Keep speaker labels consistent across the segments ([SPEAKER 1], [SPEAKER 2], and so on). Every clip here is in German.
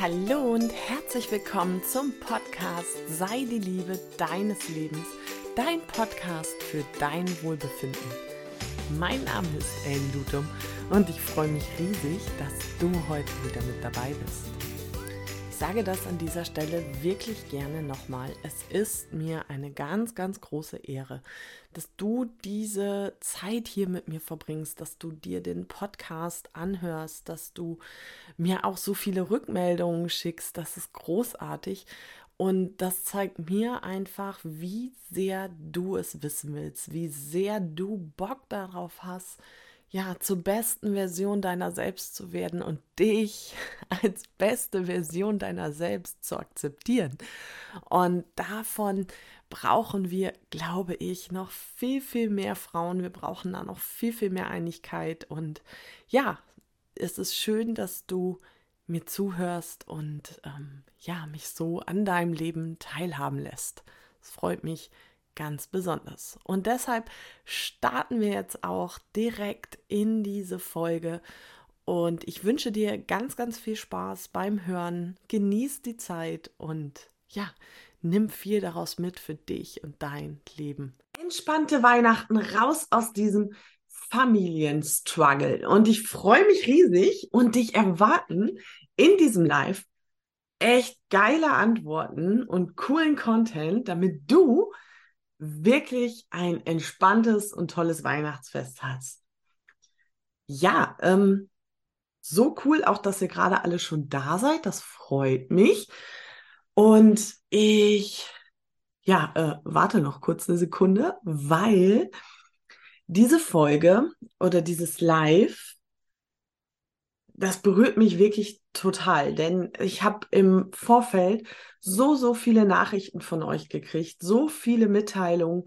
[SPEAKER 1] Hallo und herzlich willkommen zum Podcast Sei die Liebe deines Lebens, dein Podcast für dein Wohlbefinden. Mein Name ist Ellen Lutum und ich freue mich riesig, dass du heute wieder mit dabei bist. Ich sage das an dieser Stelle wirklich gerne nochmal. Es ist mir eine ganz, ganz große Ehre, dass du diese Zeit hier mit mir verbringst, dass du dir den Podcast anhörst, dass du mir auch so viele Rückmeldungen schickst. Das ist großartig. Und das zeigt mir einfach, wie sehr du es wissen willst, wie sehr du Bock darauf hast, ja, zur besten Version deiner selbst zu werden und dich als beste Version deiner selbst zu akzeptieren. Und davon brauchen wir, glaube ich, noch viel, viel mehr Frauen. Wir brauchen da noch viel, viel mehr Einigkeit. Und ja, es ist schön, dass du mir zuhörst und ähm, ja, mich so an deinem Leben teilhaben lässt. Es freut mich ganz besonders. Und deshalb starten wir jetzt auch direkt in diese Folge. Und ich wünsche dir ganz, ganz viel Spaß beim Hören. Genieß die Zeit und ja, nimm viel daraus mit für dich und dein Leben. Entspannte Weihnachten, raus aus diesem Familienstruggle. Und ich freue mich riesig und dich erwarten in diesem Live echt geile Antworten und coolen Content, damit du wirklich ein entspanntes und tolles Weihnachtsfest hast. Ja, ähm, so cool auch, dass ihr gerade alle schon da seid. Das freut mich. Und ich, ja, äh, warte noch kurz eine Sekunde, weil diese Folge oder dieses Live, das berührt mich wirklich total, denn ich habe im Vorfeld so, so viele Nachrichten von euch gekriegt, so viele Mitteilungen,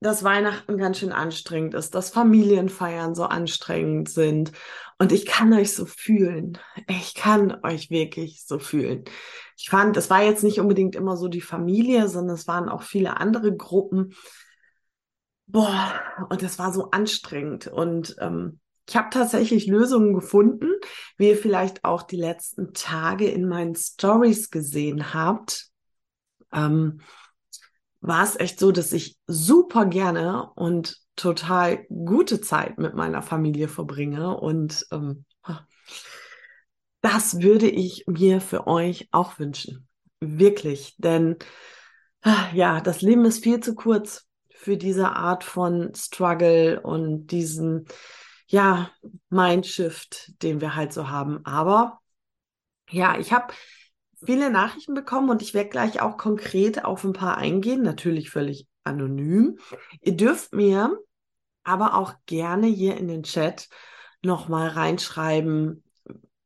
[SPEAKER 1] dass Weihnachten ganz schön anstrengend ist, dass Familienfeiern so anstrengend sind. Und ich kann euch so fühlen. Ich kann euch wirklich so fühlen. Ich fand, es war jetzt nicht unbedingt immer so die Familie, sondern es waren auch viele andere Gruppen. Boah, und es war so anstrengend. Und ähm, ich habe tatsächlich Lösungen gefunden, wie ihr vielleicht auch die letzten Tage in meinen Stories gesehen habt. Ähm, war es echt so, dass ich super gerne und total gute Zeit mit meiner Familie verbringe. Und ähm, das würde ich mir für euch auch wünschen. Wirklich. Denn ja, das Leben ist viel zu kurz für diese Art von Struggle und diesen, ja, Mindshift, den wir halt so haben. Aber ja, ich habe viele Nachrichten bekommen und ich werde gleich auch konkret auf ein paar eingehen, natürlich völlig anonym. Ihr dürft mir aber auch gerne hier in den Chat nochmal reinschreiben,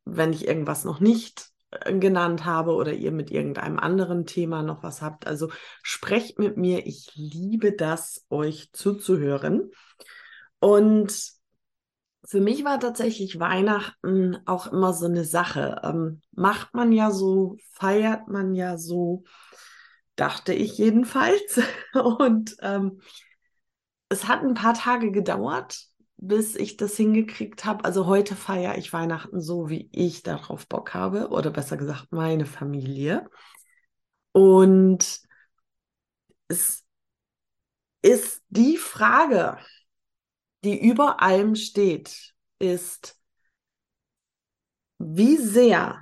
[SPEAKER 1] wenn ich irgendwas noch nicht äh, genannt habe oder ihr mit irgendeinem anderen Thema noch was habt. Also sprecht mit mir. Ich liebe das, euch zuzuhören. Und für mich war tatsächlich Weihnachten auch immer so eine Sache. Ähm, macht man ja so, feiert man ja so, dachte ich jedenfalls. Und ähm, es hat ein paar Tage gedauert, bis ich das hingekriegt habe. Also heute feiere ich Weihnachten so, wie ich darauf Bock habe, oder besser gesagt meine Familie. Und es ist die Frage, die über allem steht, ist, wie sehr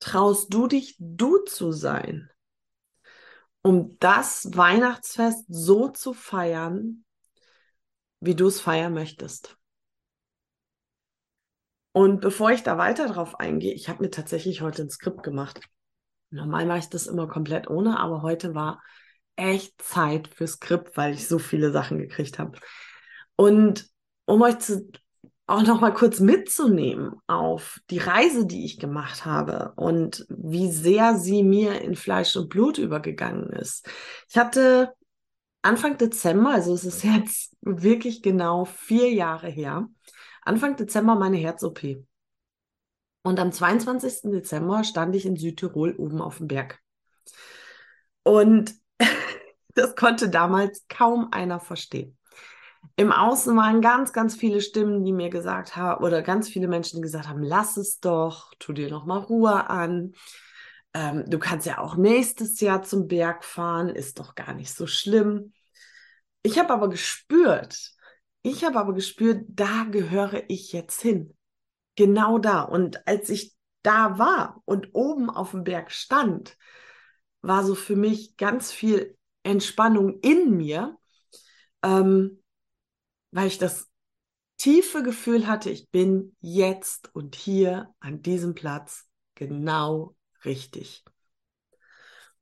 [SPEAKER 1] traust du dich, du zu sein, um das Weihnachtsfest so zu feiern, wie du es feiern möchtest. Und bevor ich da weiter drauf eingehe, ich habe mir tatsächlich heute ein Skript gemacht. Normal mache ich das immer komplett ohne, aber heute war echt Zeit für Skript, weil ich so viele Sachen gekriegt habe. Und um euch zu, auch noch mal kurz mitzunehmen auf die Reise, die ich gemacht habe und wie sehr sie mir in Fleisch und Blut übergegangen ist. Ich hatte Anfang Dezember, also es ist jetzt wirklich genau vier Jahre her, Anfang Dezember meine Herz-OP. Und am 22. Dezember stand ich in Südtirol oben auf dem Berg. Und das konnte damals kaum einer verstehen. Im Außen waren ganz, ganz viele Stimmen, die mir gesagt haben, oder ganz viele Menschen, die gesagt haben, lass es doch, tu dir noch mal Ruhe an. Ähm, du kannst ja auch nächstes Jahr zum Berg fahren, ist doch gar nicht so schlimm. Ich habe aber gespürt, ich habe aber gespürt, da gehöre ich jetzt hin. Genau da. Und als ich da war und oben auf dem Berg stand, war so für mich ganz viel Entspannung in mir, ähm, weil ich das tiefe Gefühl hatte, ich bin jetzt und hier an diesem Platz genau richtig.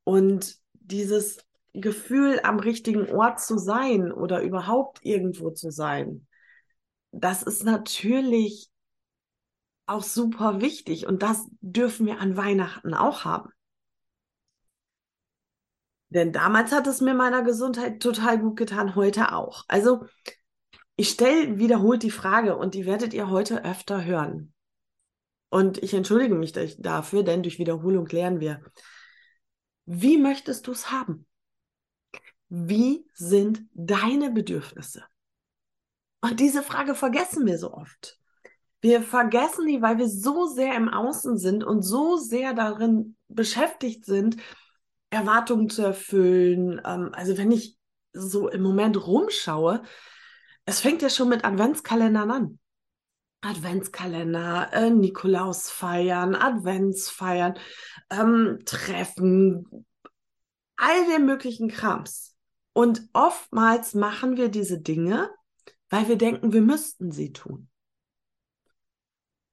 [SPEAKER 1] Und dieses Gefühl, am richtigen Ort zu sein oder überhaupt irgendwo zu sein, das ist natürlich auch super wichtig und das dürfen wir an Weihnachten auch haben. Denn damals hat es mir meiner Gesundheit total gut getan, heute auch. Also ich stelle wiederholt die Frage und die werdet ihr heute öfter hören. Und ich entschuldige mich dafür, denn durch Wiederholung lernen wir. Wie möchtest du es haben? Wie sind deine Bedürfnisse? Und diese Frage vergessen wir so oft. Wir vergessen die, weil wir so sehr im Außen sind und so sehr darin beschäftigt sind, Erwartungen zu erfüllen. Ähm, also wenn ich so im Moment rumschaue, es fängt ja schon mit Adventskalendern an. Adventskalender, äh, Nikolausfeiern, Adventsfeiern, ähm, Treffen, all den möglichen Krams. Und oftmals machen wir diese Dinge, weil wir denken, wir müssten sie tun.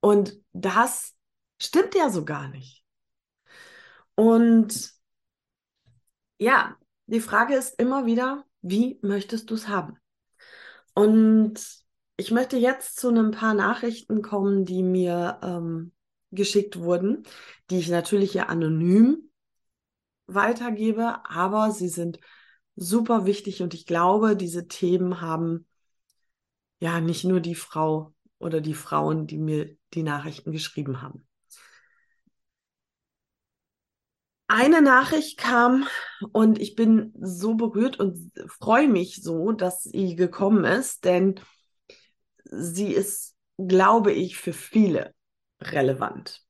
[SPEAKER 1] Und das stimmt ja so gar nicht. Und ja, die Frage ist immer wieder, wie möchtest du es haben? Und ich möchte jetzt zu ein paar Nachrichten kommen, die mir ähm, geschickt wurden, die ich natürlich ja anonym weitergebe, aber sie sind super wichtig und ich glaube, diese Themen haben ja nicht nur die Frau oder die Frauen, die mir die Nachrichten geschrieben haben. Eine Nachricht kam und ich bin so berührt und freue mich so, dass sie gekommen ist, denn sie ist, glaube ich, für viele relevant.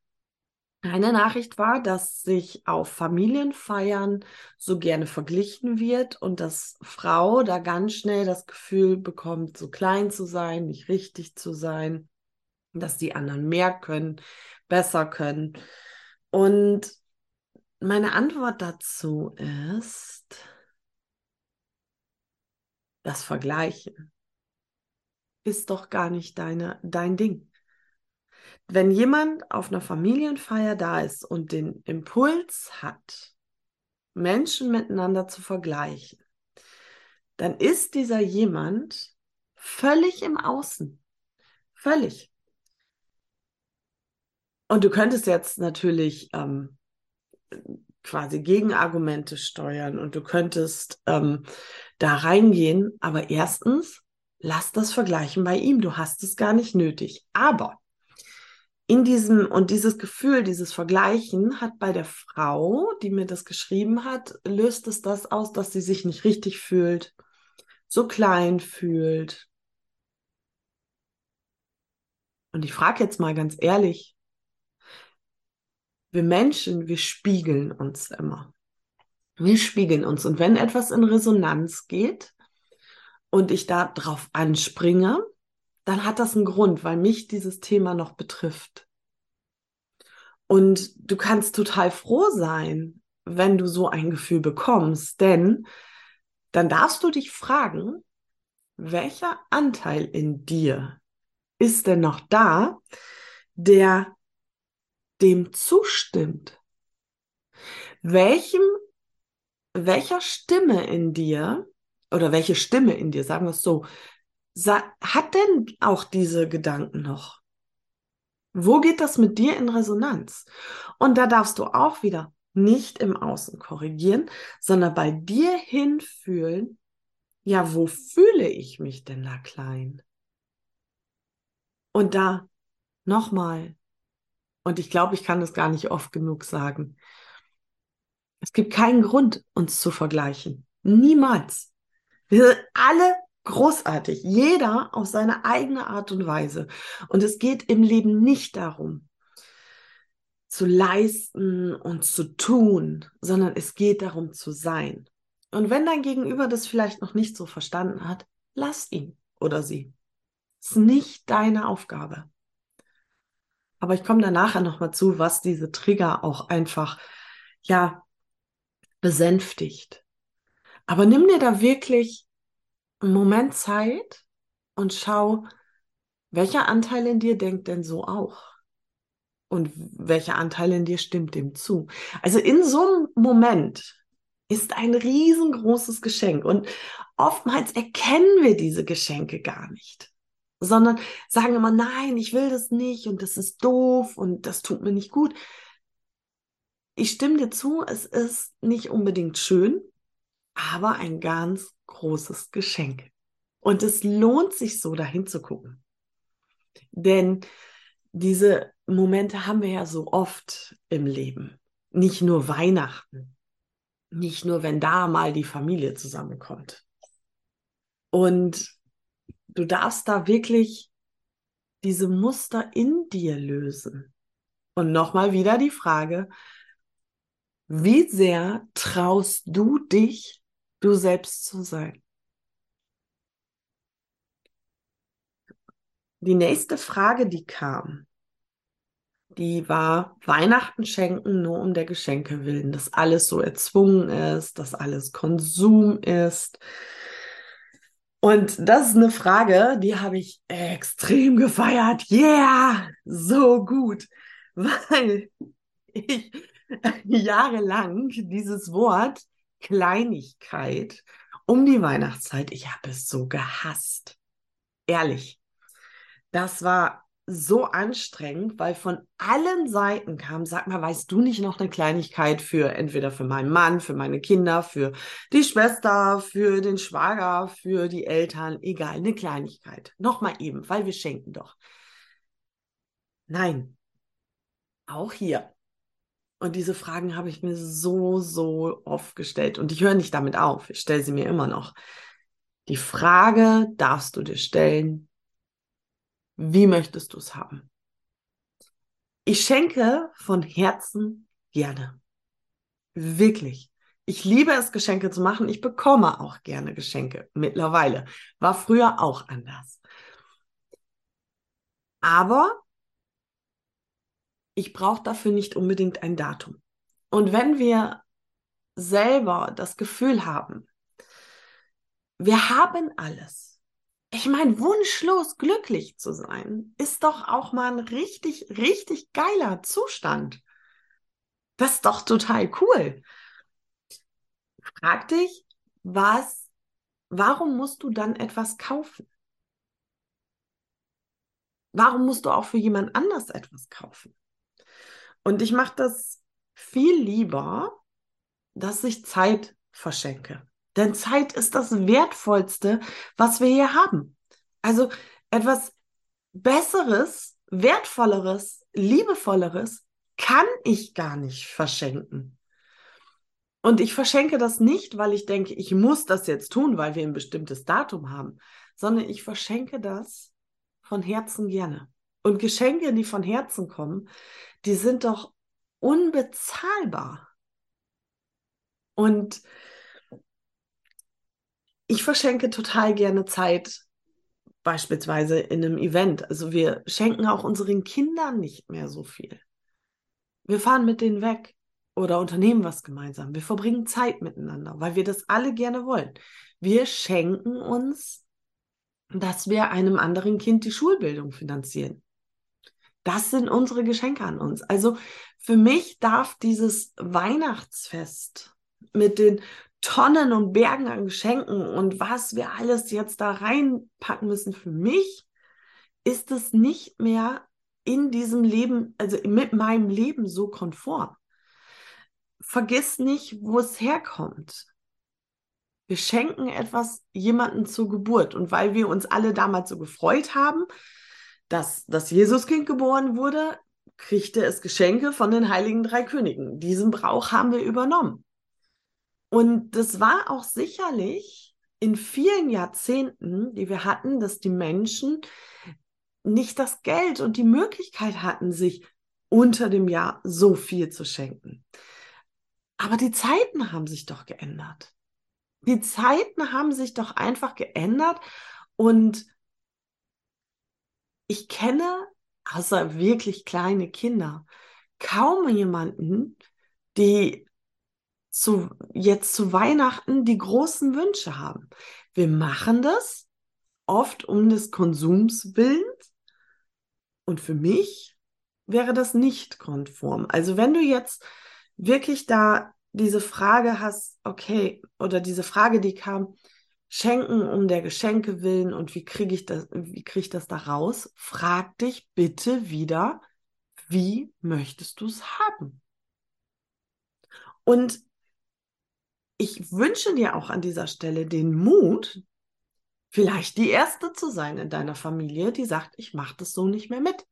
[SPEAKER 1] Eine Nachricht war, dass sich auf Familienfeiern so gerne verglichen wird und dass Frau da ganz schnell das Gefühl bekommt, so klein zu sein, nicht richtig zu sein, dass die anderen mehr können, besser können. Und meine Antwort dazu ist das Vergleichen ist doch gar nicht deine, dein Ding. Wenn jemand auf einer Familienfeier da ist und den Impuls hat, Menschen miteinander zu vergleichen, dann ist dieser jemand völlig im Außen. Völlig. Und du könntest jetzt natürlich ähm, quasi Gegenargumente steuern und du könntest ähm, da reingehen. Aber erstens, lass das vergleichen bei ihm. Du hast es gar nicht nötig. Aber in diesem und dieses Gefühl, dieses Vergleichen hat bei der Frau, die mir das geschrieben hat, löst es das aus, dass sie sich nicht richtig fühlt, so klein fühlt. Und ich frage jetzt mal ganz ehrlich, wir Menschen, wir spiegeln uns immer. Wir spiegeln uns. Und wenn etwas in Resonanz geht und ich da drauf anspringe, dann hat das einen Grund, weil mich dieses Thema noch betrifft. Und du kannst total froh sein, wenn du so ein Gefühl bekommst, denn dann darfst du dich fragen, welcher Anteil in dir ist denn noch da, der dem zustimmt. Welchem, welcher Stimme in dir oder welche Stimme in dir, sagen wir es so, hat denn auch diese Gedanken noch? Wo geht das mit dir in Resonanz? Und da darfst du auch wieder nicht im Außen korrigieren, sondern bei dir hinfühlen, ja, wo fühle ich mich denn da klein? Und da nochmal und ich glaube, ich kann das gar nicht oft genug sagen. Es gibt keinen Grund, uns zu vergleichen. Niemals. Wir sind alle großartig. Jeder auf seine eigene Art und Weise. Und es geht im Leben nicht darum, zu leisten und zu tun, sondern es geht darum zu sein. Und wenn dein Gegenüber das vielleicht noch nicht so verstanden hat, lass ihn oder sie. Es ist nicht deine Aufgabe. Aber ich komme da nachher nochmal zu, was diese Trigger auch einfach, ja, besänftigt. Aber nimm dir da wirklich einen Moment Zeit und schau, welcher Anteil in dir denkt denn so auch? Und welcher Anteil in dir stimmt dem zu? Also in so einem Moment ist ein riesengroßes Geschenk und oftmals erkennen wir diese Geschenke gar nicht, sondern sagen immer, nein, ich will das nicht und das ist doof und das tut mir nicht gut. Ich stimme dir zu, es ist nicht unbedingt schön, aber ein ganz großes Geschenk. Und es lohnt sich so, dahin zu gucken. Denn diese Momente haben wir ja so oft im Leben. Nicht nur Weihnachten. Nicht nur, wenn da mal die Familie zusammenkommt. Und du darfst da wirklich diese Muster in dir lösen. Und nochmal wieder die Frage, wie sehr traust du dich, du selbst zu sein? Die nächste Frage, die kam, die war Weihnachten schenken nur um der Geschenke willen, dass alles so erzwungen ist, dass alles Konsum ist. Und das ist eine Frage, die habe ich extrem gefeiert. Yeah, so gut, weil ich jahrelang dieses Wort Kleinigkeit um die Weihnachtszeit, ich habe es so gehasst. Ehrlich. Das war so anstrengend, weil von allen Seiten kam, sag mal, weißt du nicht noch eine Kleinigkeit für entweder für meinen Mann, für meine Kinder, für die Schwester, für den Schwager, für die Eltern, egal, eine Kleinigkeit. Nochmal eben, weil wir schenken doch. Nein, auch hier. Und diese Fragen habe ich mir so, so oft gestellt. Und ich höre nicht damit auf. Ich stelle sie mir immer noch. Die Frage darfst du dir stellen, wie möchtest du es haben? Ich schenke von Herzen gerne. Wirklich. Ich liebe es, Geschenke zu machen. Ich bekomme auch gerne Geschenke mittlerweile. War früher auch anders. Aber ich brauche dafür nicht unbedingt ein Datum. Und wenn wir selber das Gefühl haben, wir haben alles, ich meine, wunschlos glücklich zu sein, ist doch auch mal ein richtig, richtig geiler Zustand. Das ist doch total cool. Frag dich, was, warum musst du dann etwas kaufen? Warum musst du auch für jemand anders etwas kaufen? Und ich mache das viel lieber, dass ich Zeit verschenke. Denn Zeit ist das Wertvollste, was wir hier haben. Also etwas Besseres, Wertvolleres, Liebevolleres kann ich gar nicht verschenken. Und ich verschenke das nicht, weil ich denke, ich muss das jetzt tun, weil wir ein bestimmtes Datum haben, sondern ich verschenke das von Herzen gerne. Und Geschenke, die von Herzen kommen, die sind doch unbezahlbar. Und ich verschenke total gerne Zeit, beispielsweise in einem Event. Also wir schenken auch unseren Kindern nicht mehr so viel. Wir fahren mit denen weg oder unternehmen was gemeinsam. Wir verbringen Zeit miteinander, weil wir das alle gerne wollen. Wir schenken uns, dass wir einem anderen Kind die Schulbildung finanzieren. Das sind unsere Geschenke an uns. Also für mich darf dieses Weihnachtsfest mit den Tonnen und Bergen an Geschenken und was wir alles jetzt da reinpacken müssen. Für mich ist es nicht mehr in diesem Leben, also mit meinem Leben so konform. Vergiss nicht, wo es herkommt. Wir schenken etwas jemandem zur Geburt. Und weil wir uns alle damals so gefreut haben, dass das Jesuskind geboren wurde, kriegte es Geschenke von den heiligen drei Königen. Diesen Brauch haben wir übernommen. Und das war auch sicherlich in vielen Jahrzehnten, die wir hatten, dass die Menschen nicht das Geld und die Möglichkeit hatten, sich unter dem Jahr so viel zu schenken. Aber die Zeiten haben sich doch geändert. Die Zeiten haben sich doch einfach geändert und ich kenne, außer wirklich kleine Kinder, kaum jemanden, die zu, jetzt zu Weihnachten die großen Wünsche haben. Wir machen das oft um des Konsums willens. Und für mich wäre das nicht konform. Also wenn du jetzt wirklich da diese Frage hast, okay, oder diese Frage, die kam, Schenken um der Geschenke willen und wie kriege ich das, wie kriege ich das da raus? Frag dich bitte wieder, wie möchtest du es haben? Und ich wünsche dir auch an dieser Stelle den Mut, vielleicht die Erste zu sein in deiner Familie, die sagt, ich mache das so nicht mehr mit.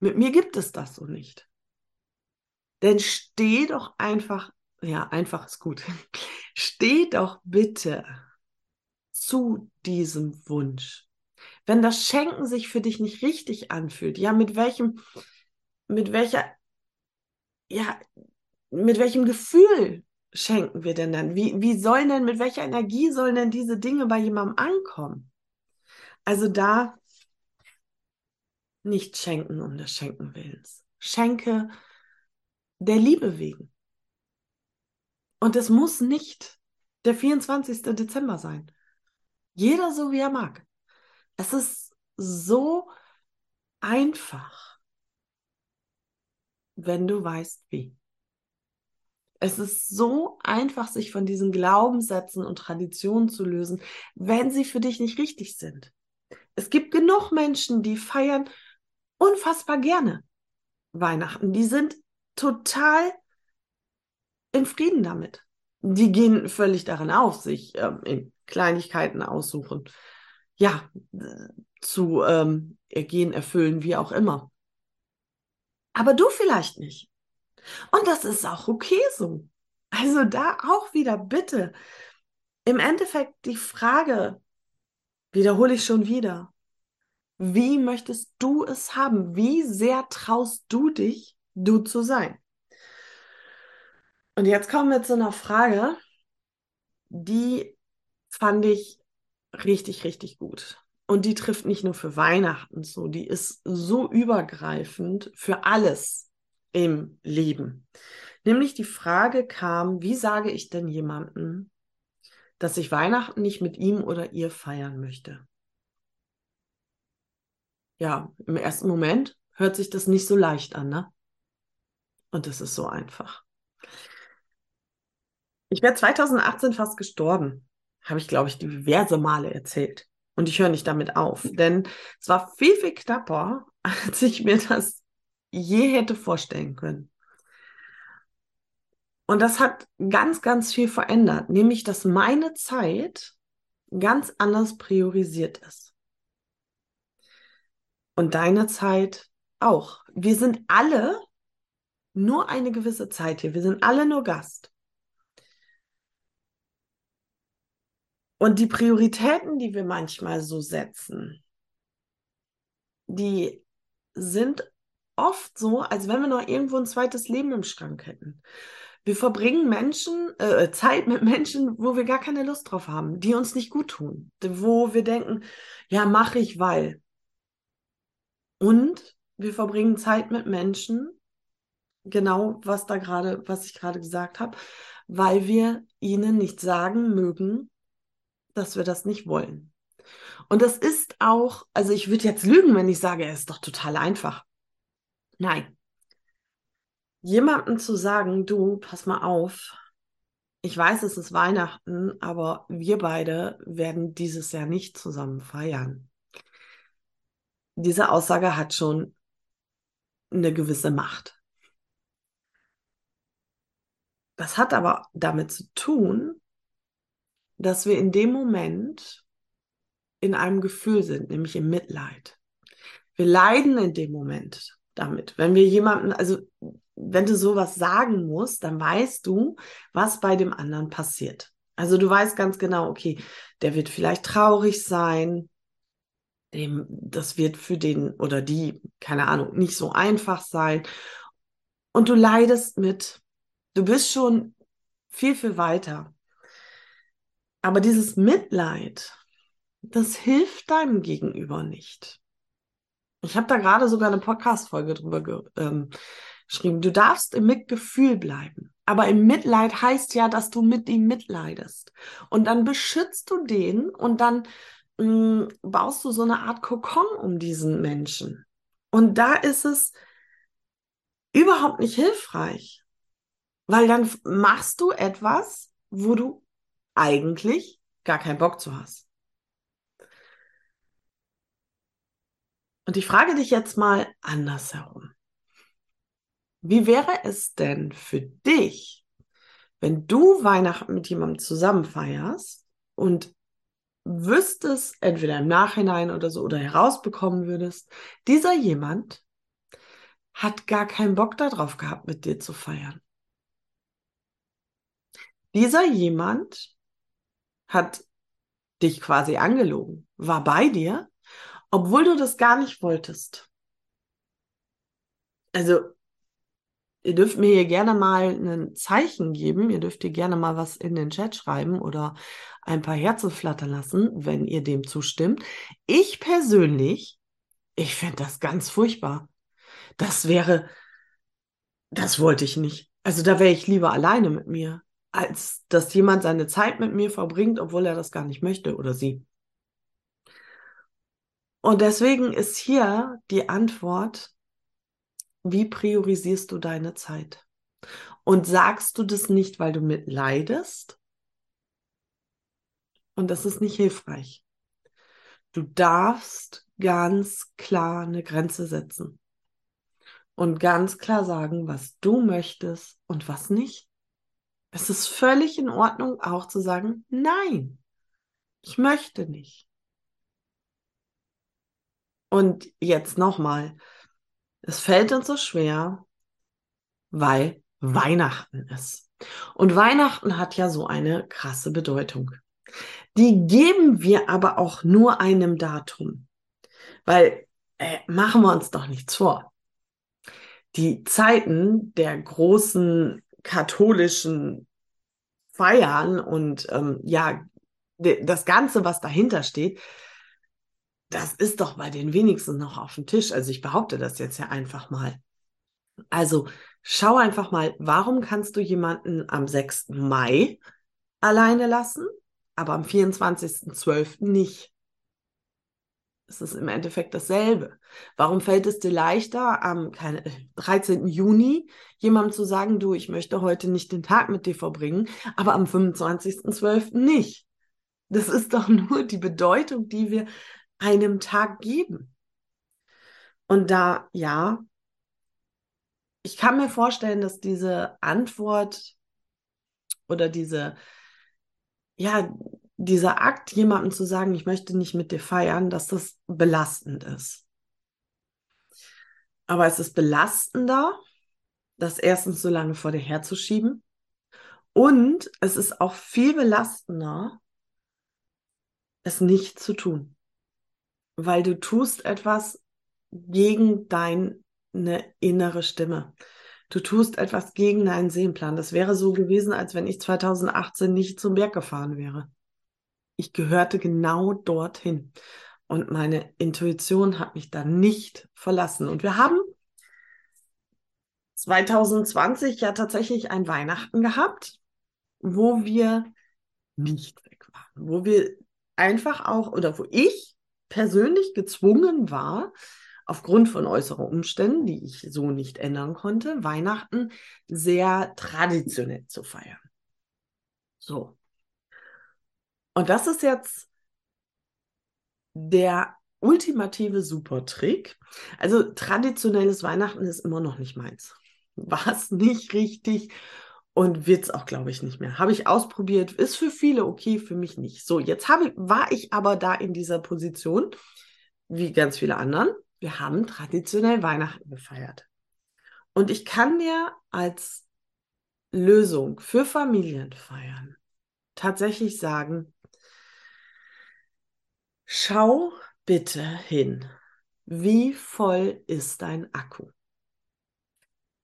[SPEAKER 1] Mit mir gibt es das so nicht. Denn steh doch einfach, ja, einfach ist gut, steh doch bitte zu diesem Wunsch. Wenn das Schenken sich für dich nicht richtig anfühlt, ja, mit welchem, mit welcher, ja, mit welchem Gefühl schenken wir denn dann? Wie, wie sollen denn, mit welcher Energie sollen denn diese Dinge bei jemandem ankommen? Also da nicht schenken um des Schenken Willens. Schenke der Liebe wegen. Und es muss nicht der 24. Dezember sein. Jeder so, wie er mag. Es ist so einfach, wenn du weißt, wie. Es ist so einfach, sich von diesen Glaubenssätzen und Traditionen zu lösen, wenn sie für dich nicht richtig sind. Es gibt genug Menschen, die feiern unfassbar gerne Weihnachten. Die sind total in Frieden damit. Die gehen völlig darin auf, sich ähm, in Kleinigkeiten aussuchen. Ja, zu ähm, ergehen, erfüllen, wie auch immer. Aber du vielleicht nicht. Und das ist auch okay so. Also da auch wieder bitte. Im Endeffekt die Frage, wiederhole ich schon wieder, wie möchtest du es haben? Wie sehr traust du dich, du zu sein? Und jetzt kommen wir zu einer Frage, die fand ich richtig, richtig gut. Und die trifft nicht nur für Weihnachten so, die ist so übergreifend für alles im Leben. Nämlich die Frage kam, wie sage ich denn jemandem, dass ich Weihnachten nicht mit ihm oder ihr feiern möchte? Ja, im ersten Moment hört sich das nicht so leicht an, ne? Und es ist so einfach. Ich wäre 2018 fast gestorben, habe ich, glaube ich, diverse Male erzählt. Und ich höre nicht damit auf, denn es war viel, viel knapper, als ich mir das je hätte vorstellen können. Und das hat ganz, ganz viel verändert, nämlich dass meine Zeit ganz anders priorisiert ist. Und deine Zeit auch. Wir sind alle nur eine gewisse Zeit hier. Wir sind alle nur Gast. Und die Prioritäten, die wir manchmal so setzen, die sind oft so, als wenn wir noch irgendwo ein zweites Leben im Schrank hätten. Wir verbringen Menschen, äh, Zeit mit Menschen, wo wir gar keine Lust drauf haben, die uns nicht gut tun, wo wir denken, ja, mache ich, weil. Und wir verbringen Zeit mit Menschen, genau was da gerade, was ich gerade gesagt habe, weil wir ihnen nicht sagen mögen, dass wir das nicht wollen. Und das ist auch, also ich würde jetzt lügen, wenn ich sage, es ist doch total einfach. Nein. Jemandem zu sagen, du, pass mal auf, ich weiß, es ist Weihnachten, aber wir beide werden dieses Jahr nicht zusammen feiern. Diese Aussage hat schon eine gewisse Macht. Das hat aber damit zu tun, dass wir in dem Moment in einem Gefühl sind, nämlich im Mitleid. Wir leiden in dem Moment damit. Wenn wir jemanden, also wenn du sowas sagen musst, dann weißt du, was bei dem anderen passiert. Also du weißt ganz genau, okay, der wird vielleicht traurig sein, dem, das wird für den oder die, keine Ahnung, nicht so einfach sein. Und du leidest mit. Du bist schon viel, viel weiter. Aber dieses Mitleid, das hilft deinem Gegenüber nicht. Ich habe da gerade sogar eine Podcast-Folge drüber ge ähm, geschrieben. Du darfst im Mitgefühl bleiben. Aber im Mitleid heißt ja, dass du mit ihm mitleidest. Und dann beschützt du den und dann mh, mm, baust du so eine Art Kokon um diesen Menschen. Und da ist es überhaupt nicht hilfreich. Weil dann machst du etwas, wo du eigentlich gar keinen Bock zu hast. Und ich frage dich jetzt mal andersherum. Wie wäre es denn für dich, wenn du Weihnachten mit jemandem zusammen feierst und wüsstest, entweder im Nachhinein oder so, oder herausbekommen würdest, dieser jemand hat gar keinen Bock darauf gehabt, mit dir zu feiern. Dieser jemand hat dich quasi angelogen, war bei dir, obwohl du das gar nicht wolltest. Also Ihr dürft mir hier gerne mal ein Zeichen geben. Ihr dürft hier gerne mal was in den Chat schreiben oder ein paar Herzen flattern lassen, wenn ihr dem zustimmt. Ich persönlich, ich fände das ganz furchtbar. Das wäre, das wollte ich nicht. Also da wäre ich lieber alleine mit mir, als dass jemand seine Zeit mit mir verbringt, obwohl er das gar nicht möchte oder sie. Und deswegen ist hier die Antwort, wie priorisierst du deine Zeit? Und sagst du das nicht, weil du mitleidest? Und das ist nicht hilfreich. Du darfst ganz klar eine Grenze setzen und ganz klar sagen, was du möchtest und was nicht. Es ist völlig in Ordnung, auch zu sagen, nein, ich möchte nicht. Und jetzt nochmal, es fällt uns so schwer, weil Weihnachten ist. Und Weihnachten hat ja so eine krasse Bedeutung. Die geben wir aber auch nur einem Datum. Weil, äh, machen wir uns doch nichts vor. Die Zeiten der großen katholischen Feiern und ähm, ja, das Ganze, was dahinter steht, das ist doch bei den wenigsten noch auf dem Tisch. Also ich behaupte das jetzt ja einfach mal. Also schau einfach mal, warum kannst du jemanden am 6. Mai alleine lassen, aber am 24.12. nicht? Es ist im Endeffekt dasselbe. Warum fällt es dir leichter, am 13. Juni jemandem zu sagen, du, ich möchte heute nicht den Tag mit dir verbringen, aber am 25.12. nicht? Das ist doch nur die Bedeutung, die wir einem Tag geben? Und da, ja, ich kann mir vorstellen, dass diese Antwort oder diese, ja, dieser Akt, jemandem zu sagen, ich möchte nicht mit dir feiern, dass das belastend ist. Aber es ist belastender, das erstens so lange vor dir herzuschieben. Und es ist auch viel belastender, es nicht zu tun weil du tust etwas gegen deine innere Stimme. Du tust etwas gegen deinen Seelenplan. Das wäre so gewesen, als wenn ich 2018 nicht zum Berg gefahren wäre. Ich gehörte genau dorthin. Und meine Intuition hat mich da nicht verlassen. Und wir haben 2020 ja tatsächlich ein Weihnachten gehabt, wo wir nicht weg waren, wo wir einfach auch, oder wo ich persönlich gezwungen war, aufgrund von äußeren Umständen, die ich so nicht ändern konnte, Weihnachten sehr traditionell zu feiern. So. Und das ist jetzt der ultimative Supertrick. Also traditionelles Weihnachten ist immer noch nicht meins. War es nicht richtig und wird es auch, glaube ich, nicht mehr. Habe ich ausprobiert, ist für viele okay, für mich nicht. So, jetzt habe, war ich aber da in dieser Position, wie ganz viele anderen. Wir haben traditionell Weihnachten gefeiert. Und ich kann dir als Lösung für Familienfeiern tatsächlich sagen, schau bitte hin, wie voll ist dein Akku?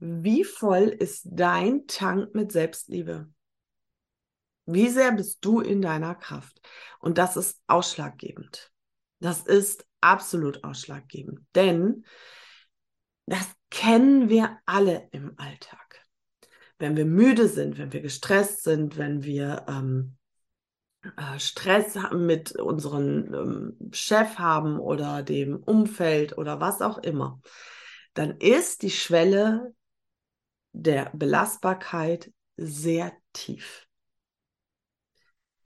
[SPEAKER 1] Wie voll ist dein Tank mit Selbstliebe? Wie sehr bist du in deiner Kraft? Und das ist ausschlaggebend. Das ist absolut ausschlaggebend, denn das kennen wir alle im Alltag. Wenn wir müde sind, wenn wir gestresst sind, wenn wir ähm, äh, Stress mit unserem ähm, Chef haben oder dem Umfeld oder was auch immer, dann ist die Schwelle der Belastbarkeit sehr tief.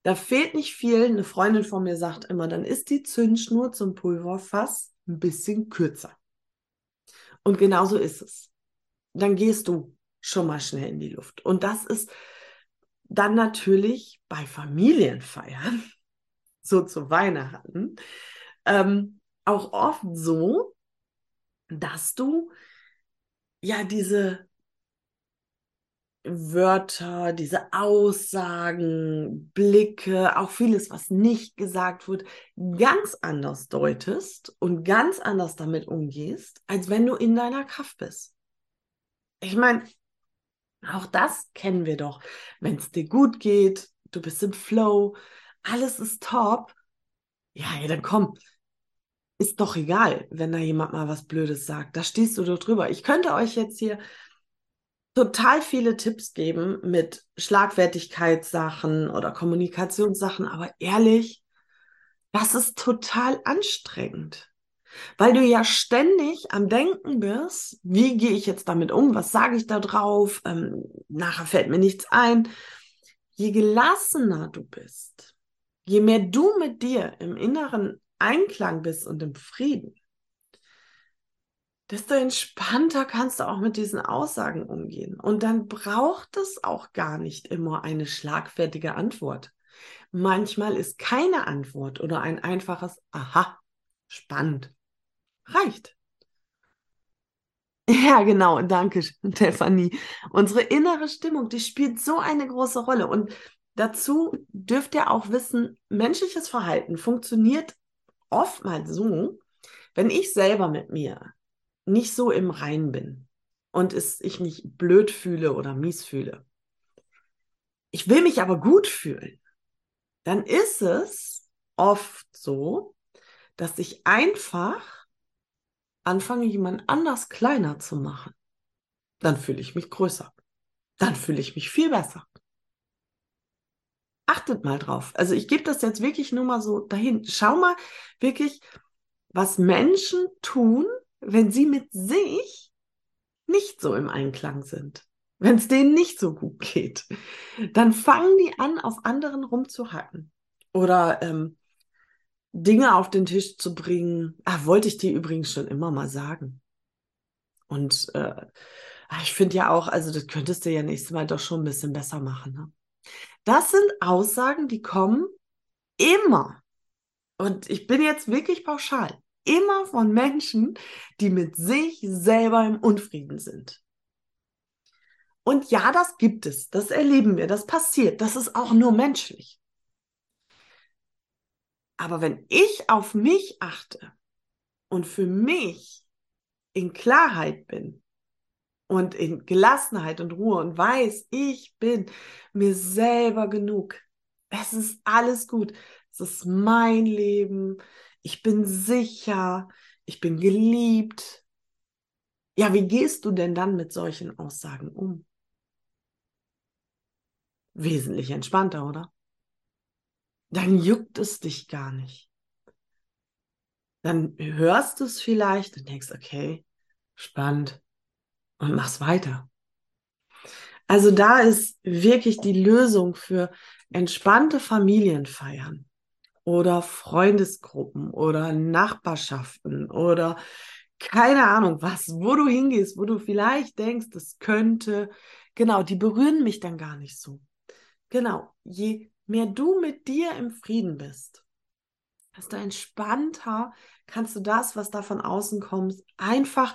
[SPEAKER 1] Da fehlt nicht viel. Eine Freundin von mir sagt immer, dann ist die Zündschnur zum Pulverfass ein bisschen kürzer. Und genauso ist es. Dann gehst du schon mal schnell in die Luft. Und das ist dann natürlich bei Familienfeiern, so zu Weihnachten, ähm, auch oft so, dass du ja diese Wörter, diese Aussagen, Blicke, auch vieles, was nicht gesagt wird, ganz anders deutest und ganz anders damit umgehst, als wenn du in deiner Kraft bist. Ich meine, auch das kennen wir doch. Wenn es dir gut geht, du bist im Flow, alles ist top. Ja, ja, dann komm. Ist doch egal, wenn da jemand mal was Blödes sagt. Da stehst du doch drüber. Ich könnte euch jetzt hier total viele Tipps geben mit Schlagfertigkeitssachen oder Kommunikationssachen, aber ehrlich, das ist total anstrengend. Weil du ja ständig am Denken bist, wie gehe ich jetzt damit um, was sage ich da drauf, ähm, nachher fällt mir nichts ein. Je gelassener du bist, je mehr du mit dir im inneren Einklang bist und im Frieden, desto entspannter kannst du auch mit diesen Aussagen umgehen. Und dann braucht es auch gar nicht immer eine schlagfertige Antwort. Manchmal ist keine Antwort oder ein einfaches Aha, spannend. Reicht. Ja, genau, danke, Stefanie. Unsere innere Stimmung, die spielt so eine große Rolle. Und dazu dürft ihr auch wissen, menschliches Verhalten funktioniert oftmals so, wenn ich selber mit mir nicht so im Rein bin und es ich mich blöd fühle oder mies fühle. Ich will mich aber gut fühlen. Dann ist es oft so, dass ich einfach anfange, jemand anders kleiner zu machen. Dann fühle ich mich größer. Dann fühle ich mich viel besser. Achtet mal drauf. Also ich gebe das jetzt wirklich nur mal so dahin. Schau mal wirklich, was Menschen tun, wenn sie mit sich nicht so im Einklang sind, wenn es denen nicht so gut geht, dann fangen die an, auf anderen rumzuhacken oder ähm, Dinge auf den Tisch zu bringen. Ah, wollte ich dir übrigens schon immer mal sagen. Und äh, ich finde ja auch, also das könntest du ja nächstes Mal doch schon ein bisschen besser machen. Ne? Das sind Aussagen, die kommen immer. Und ich bin jetzt wirklich pauschal immer von Menschen, die mit sich selber im Unfrieden sind. Und ja, das gibt es, das erleben wir, das passiert, das ist auch nur menschlich. Aber wenn ich auf mich achte und für mich in Klarheit bin und in Gelassenheit und Ruhe und weiß, ich bin mir selber genug, es ist alles gut, es ist mein Leben, ich bin sicher, ich bin geliebt. Ja, wie gehst du denn dann mit solchen Aussagen um? Wesentlich entspannter, oder? Dann juckt es dich gar nicht. Dann hörst du es vielleicht und denkst, okay, spannend und machst weiter. Also da ist wirklich die Lösung für entspannte Familienfeiern oder Freundesgruppen oder Nachbarschaften oder keine Ahnung was, wo du hingehst, wo du vielleicht denkst, das könnte, genau, die berühren mich dann gar nicht so. Genau, je mehr du mit dir im Frieden bist, desto entspannter kannst du das, was da von außen kommt, einfach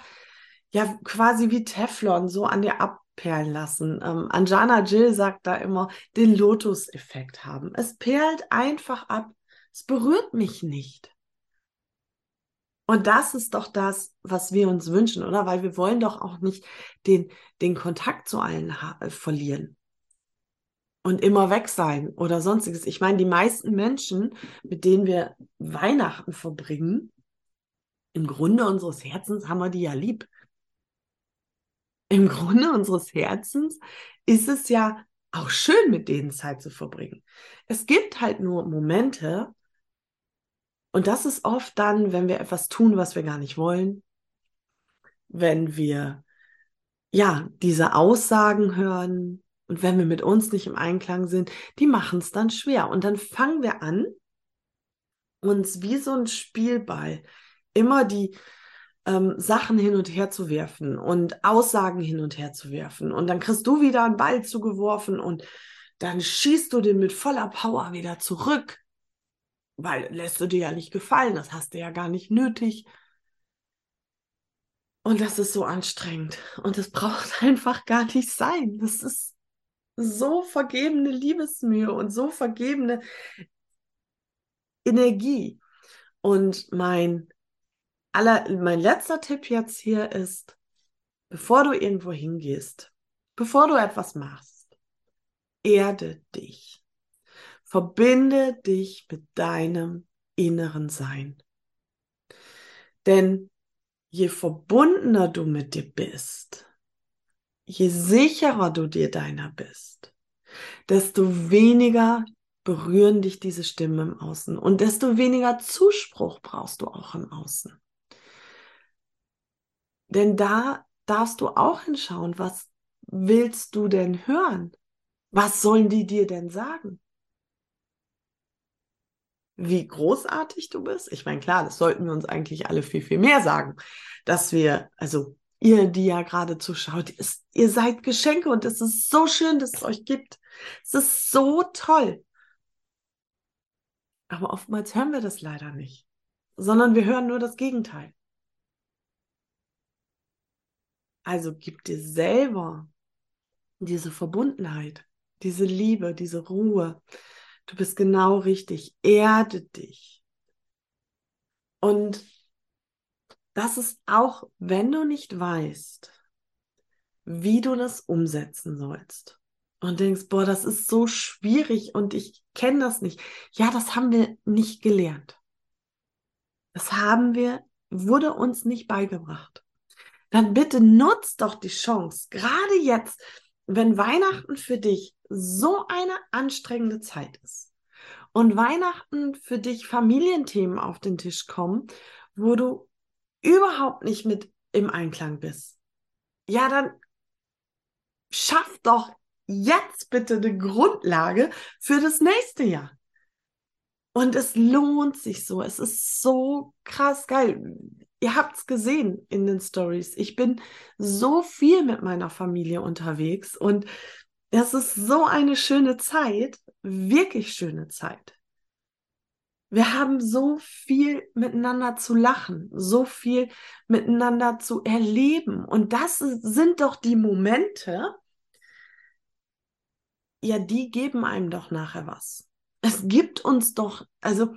[SPEAKER 1] ja quasi wie Teflon so an dir abperlen lassen. Ähm, Anjana Jill sagt da immer, den Lotus-Effekt haben. Es perlt einfach ab. Es berührt mich nicht. Und das ist doch das, was wir uns wünschen, oder? Weil wir wollen doch auch nicht den, den Kontakt zu allen äh, verlieren und immer weg sein oder sonstiges. Ich meine, die meisten Menschen, mit denen wir Weihnachten verbringen, im Grunde unseres Herzens haben wir die ja lieb. Im Grunde unseres Herzens ist es ja auch schön, mit denen Zeit zu verbringen. Es gibt halt nur Momente, und das ist oft dann, wenn wir etwas tun, was wir gar nicht wollen, wenn wir ja diese Aussagen hören und wenn wir mit uns nicht im Einklang sind, die machen es dann schwer. Und dann fangen wir an, uns wie so ein Spielball immer die ähm, Sachen hin und her zu werfen und Aussagen hin und her zu werfen. Und dann kriegst du wieder einen Ball zugeworfen und dann schießt du den mit voller Power wieder zurück weil lässt du dir ja nicht gefallen, das hast du ja gar nicht nötig. Und das ist so anstrengend und das braucht einfach gar nicht sein. Das ist so vergebene Liebesmühe und so vergebene Energie. Und mein aller, mein letzter Tipp jetzt hier ist, bevor du irgendwo hingehst, bevor du etwas machst, erde dich. Verbinde dich mit deinem inneren Sein. Denn je verbundener du mit dir bist, je sicherer du dir deiner bist, desto weniger berühren dich diese Stimmen im Außen und desto weniger Zuspruch brauchst du auch im Außen. Denn da darfst du auch hinschauen, was willst du denn hören? Was sollen die dir denn sagen? Wie großartig du bist. Ich meine, klar, das sollten wir uns eigentlich alle viel, viel mehr sagen, dass wir, also ihr, die ja gerade zuschaut, ist, ihr seid Geschenke und es ist so schön, dass es euch gibt. Es ist so toll. Aber oftmals hören wir das leider nicht, sondern wir hören nur das Gegenteil. Also gib dir selber diese Verbundenheit, diese Liebe, diese Ruhe, Du bist genau richtig. Erde dich. Und das ist auch, wenn du nicht weißt, wie du das umsetzen sollst und denkst, boah, das ist so schwierig und ich kenne das nicht. Ja, das haben wir nicht gelernt. Das haben wir, wurde uns nicht beigebracht. Dann bitte nutzt doch die Chance, gerade jetzt, wenn Weihnachten für dich so eine anstrengende Zeit ist und Weihnachten für dich Familienthemen auf den Tisch kommen, wo du überhaupt nicht mit im Einklang bist, ja, dann schaff doch jetzt bitte eine Grundlage für das nächste Jahr. Und es lohnt sich so. Es ist so krass geil. Ihr habt es gesehen in den Stories. Ich bin so viel mit meiner Familie unterwegs und es ist so eine schöne Zeit, wirklich schöne Zeit. Wir haben so viel miteinander zu lachen, so viel miteinander zu erleben. Und das sind doch die Momente, ja, die geben einem doch nachher was. Es gibt uns doch, also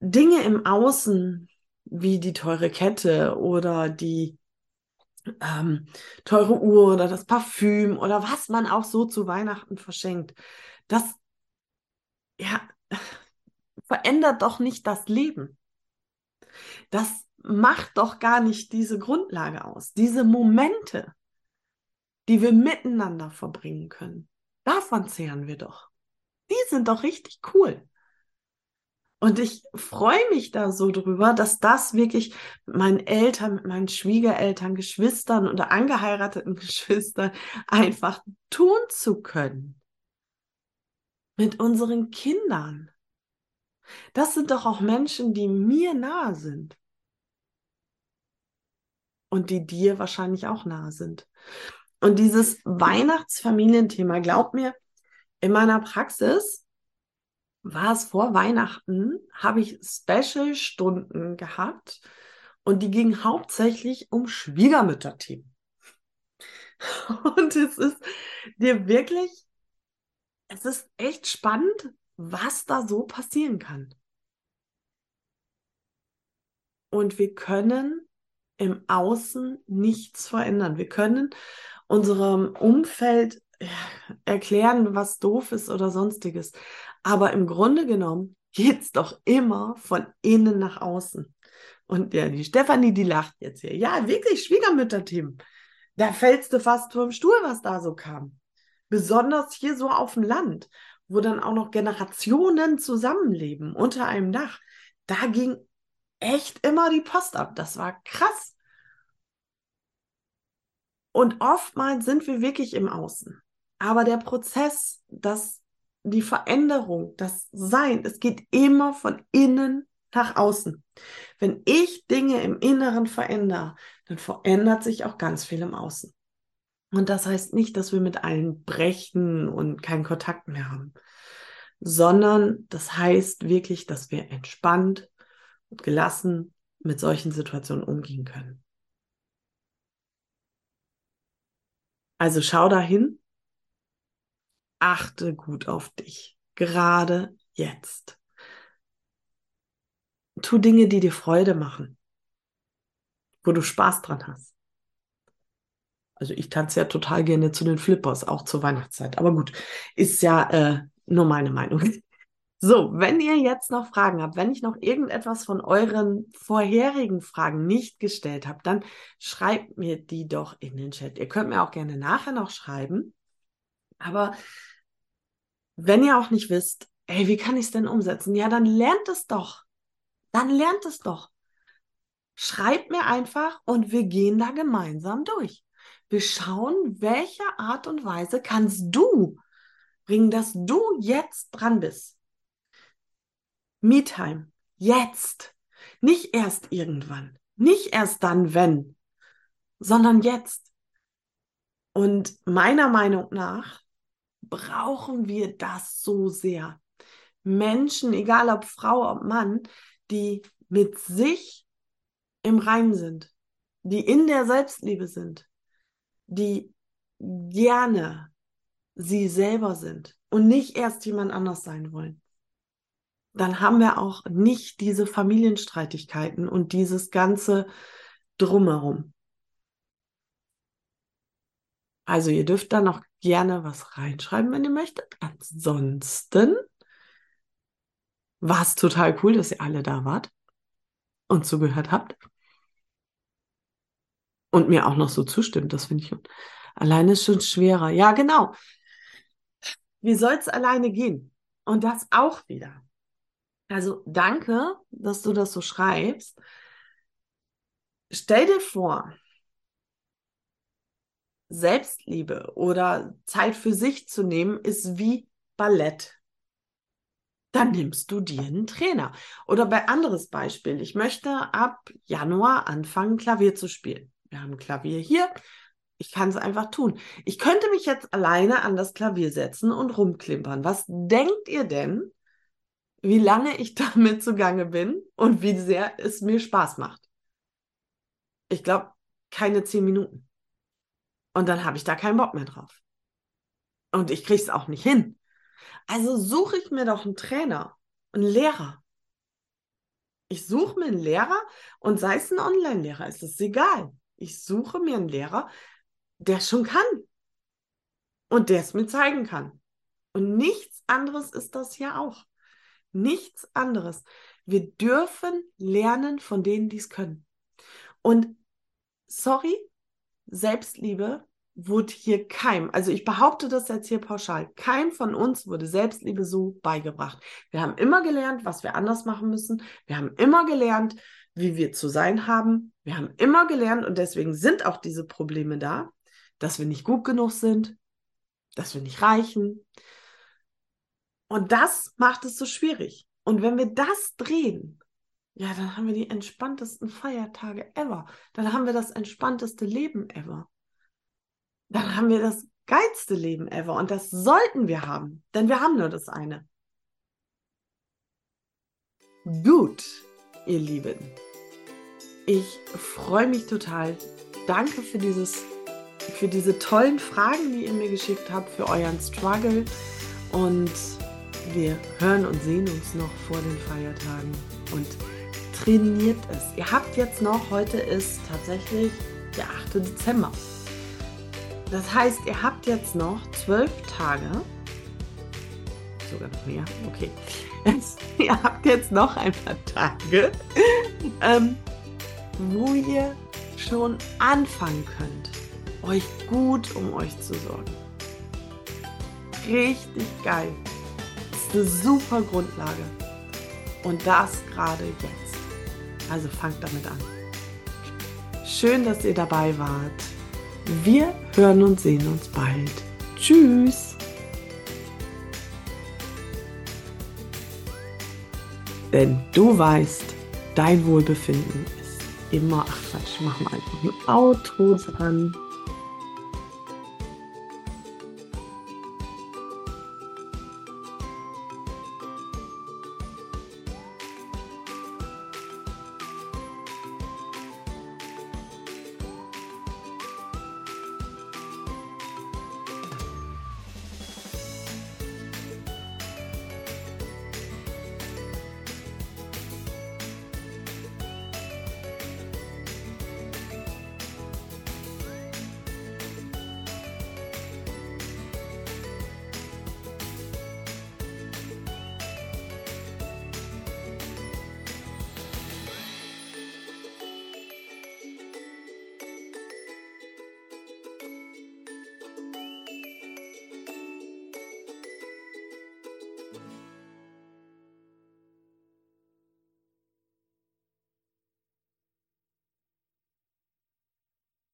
[SPEAKER 1] Dinge im Außen, wie die teure Kette oder die ähm, teure Uhr oder das Parfüm oder was man auch so zu Weihnachten verschenkt. Das, ja, verändert doch nicht das Leben. Das macht doch gar nicht diese Grundlage aus. Diese Momente, die wir miteinander verbringen können, davon zehren wir doch. Die sind doch richtig cool. Und ich freue mich da so drüber, dass das wirklich mit meinen Eltern, mit meinen Schwiegereltern, Geschwistern oder angeheirateten Geschwistern einfach tun zu können. Mit unseren Kindern. Das sind doch auch Menschen, die mir nahe sind. Und die dir wahrscheinlich auch nahe sind. Und dieses Weihnachtsfamilienthema, glaub mir, in meiner Praxis war es vor Weihnachten, habe ich Special-Stunden gehabt. Und die ging hauptsächlich um Schwiegermütterthemen. Und es ist dir wirklich, es ist echt spannend, was da so passieren kann. Und wir können im Außen nichts verändern. Wir können unserem Umfeld erklären, was doof ist oder sonstiges. Aber im Grunde genommen geht es doch immer von innen nach außen. Und ja, die Stefanie, die lacht jetzt hier. Ja, wirklich, Schwiegermütterthemen. Da fällst du fast vom Stuhl, was da so kam. Besonders hier so auf dem Land, wo dann auch noch Generationen zusammenleben unter einem Dach. Da ging echt immer die Post ab. Das war krass. Und oftmals sind wir wirklich im Außen. Aber der Prozess, das, die Veränderung, das Sein, es geht immer von innen nach außen. Wenn ich Dinge im Inneren verändere, dann verändert sich auch ganz viel im Außen. Und das heißt nicht, dass wir mit allen brechen und keinen Kontakt mehr haben, sondern das heißt wirklich, dass wir entspannt und gelassen mit solchen Situationen umgehen können. Also schau dahin, achte gut auf dich, gerade jetzt. Tu Dinge, die dir Freude machen, wo du Spaß dran hast. Also ich tanze ja total gerne zu den Flippers, auch zur Weihnachtszeit. Aber gut, ist ja äh, nur meine Meinung. So, wenn ihr jetzt noch Fragen habt, wenn ich noch irgendetwas von euren vorherigen Fragen nicht gestellt habe, dann schreibt mir die doch in den Chat. Ihr könnt mir auch gerne nachher noch schreiben. Aber wenn ihr auch nicht wisst, ey, wie kann ich es denn umsetzen? Ja, dann lernt es doch. Dann lernt es doch. Schreibt mir einfach und wir gehen da gemeinsam durch. Wir schauen, welche Art und Weise kannst du bringen, dass du jetzt dran bist. Me-Time. Jetzt. Nicht erst irgendwann. Nicht erst dann, wenn, sondern jetzt. Und meiner Meinung nach brauchen wir das so sehr. Menschen, egal ob Frau, ob Mann, die mit sich im Reinen sind, die in der Selbstliebe sind, die gerne sie selber sind und nicht erst jemand anders sein wollen dann haben wir auch nicht diese Familienstreitigkeiten und dieses ganze Drumherum. Also ihr dürft da noch gerne was reinschreiben, wenn ihr möchtet. Ansonsten war es total cool, dass ihr alle da wart und zugehört habt. Und mir auch noch so zustimmt, das finde ich. Alleine ist schon schwerer. Ja, genau. Wie soll es alleine gehen? Und das auch wieder. Also danke, dass du das so schreibst. Stell dir vor, Selbstliebe oder Zeit für sich zu nehmen ist wie Ballett. Dann nimmst du dir einen Trainer. Oder bei anderes Beispiel, ich möchte ab Januar anfangen, Klavier zu spielen. Wir haben Klavier hier. Ich kann es einfach tun. Ich könnte mich jetzt alleine an das Klavier setzen und rumklimpern. Was denkt ihr denn, wie lange ich damit zugange bin und wie sehr es mir Spaß macht. Ich glaube, keine zehn Minuten. Und dann habe ich da keinen Bock mehr drauf. Und ich kriege es auch nicht hin. Also suche ich mir doch einen Trainer, einen Lehrer. Ich suche mir einen Lehrer und sei es ein Online-Lehrer, ist es egal. Ich suche mir einen Lehrer, der schon kann und der es mir zeigen kann. Und nichts anderes ist das ja auch. Nichts anderes. Wir dürfen lernen von denen, die es können. Und sorry, Selbstliebe wurde hier keinem, also ich behaupte das jetzt hier pauschal, keinem von uns wurde Selbstliebe so beigebracht. Wir haben immer gelernt, was wir anders machen müssen. Wir haben immer gelernt, wie wir zu sein haben. Wir haben immer gelernt und deswegen sind auch diese Probleme da, dass wir nicht gut genug sind, dass wir nicht reichen, und das macht es so schwierig. Und wenn wir das drehen, ja, dann haben wir die entspanntesten Feiertage ever. Dann haben wir das entspannteste Leben ever. Dann haben wir das geilste Leben ever. Und das sollten wir haben, denn wir haben nur das eine. Gut, ihr Lieben. Ich freue mich total. Danke für dieses, für diese tollen Fragen, die ihr mir geschickt habt, für euren Struggle. Und wir hören und sehen uns noch vor den Feiertagen. Und trainiert es. Ihr habt jetzt noch, heute ist tatsächlich der 8. Dezember. Das heißt, ihr habt jetzt noch zwölf Tage, sogar noch mehr, okay. ihr habt jetzt noch ein paar Tage, ähm, wo ihr schon anfangen könnt, euch gut um euch zu sorgen. Richtig geil. Das ist eine super Grundlage. Und das gerade jetzt. Also fangt damit an. Schön, dass ihr dabei wart. Wir hören und sehen uns bald. Tschüss. Denn du weißt, dein Wohlbefinden ist immer. Ach Quatsch, mach mal einfach ein Auto dran.